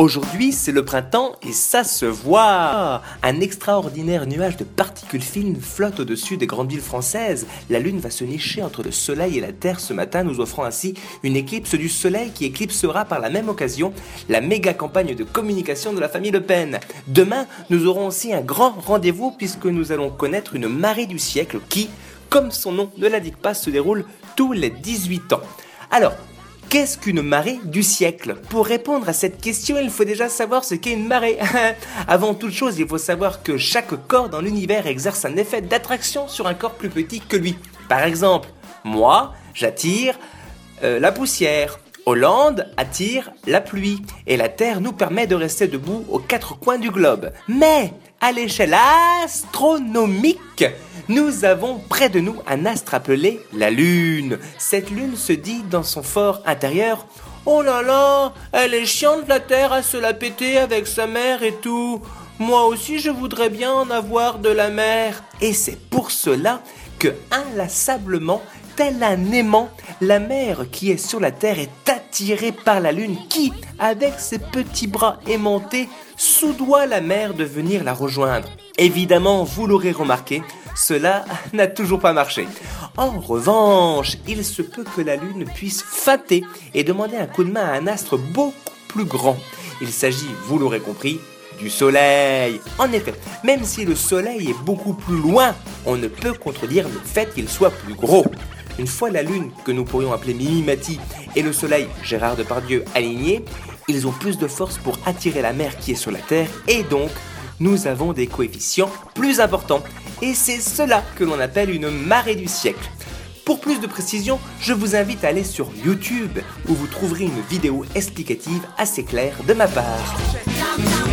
Aujourd'hui, c'est le printemps et ça se voit. Un extraordinaire nuage de particules fines flotte au-dessus des grandes villes françaises. La Lune va se nicher entre le Soleil et la Terre ce matin, nous offrant ainsi une éclipse du Soleil qui éclipsera par la même occasion la méga campagne de communication de la famille Le Pen. Demain, nous aurons aussi un grand rendez-vous puisque nous allons connaître une marée du siècle qui, comme son nom ne l'indique pas, se déroule tous les 18 ans. Alors, Qu'est-ce qu'une marée du siècle? Pour répondre à cette question, il faut déjà savoir ce qu'est une marée. Avant toute chose, il faut savoir que chaque corps dans l'univers exerce un effet d'attraction sur un corps plus petit que lui. Par exemple, moi, j'attire euh, la poussière. Hollande attire la pluie et la Terre nous permet de rester debout aux quatre coins du globe. Mais à l'échelle astronomique, nous avons près de nous un astre appelé la Lune. Cette Lune se dit dans son fort intérieur Oh là là, elle est chiante la Terre à se la péter avec sa mère et tout. Moi aussi je voudrais bien en avoir de la mer. Et c'est pour cela que inlassablement, tel un aimant, la mer qui est sur la Terre est attirée par la Lune qui, avec ses petits bras aimantés, soudoie la mer de venir la rejoindre. Évidemment, vous l'aurez remarqué, cela n'a toujours pas marché. En revanche, il se peut que la Lune puisse fâter et demander un coup de main à un astre beaucoup plus grand. Il s'agit, vous l'aurez compris, du Soleil. En effet, même si le Soleil est beaucoup plus loin, on ne peut contredire le fait qu'il soit plus gros. Une fois la Lune, que nous pourrions appeler Mimimati, et le Soleil, Gérard Depardieu, alignés, ils ont plus de force pour attirer la mer qui est sur la Terre, et donc nous avons des coefficients plus importants. Et c'est cela que l'on appelle une marée du siècle. Pour plus de précision, je vous invite à aller sur YouTube où vous trouverez une vidéo explicative assez claire de ma part.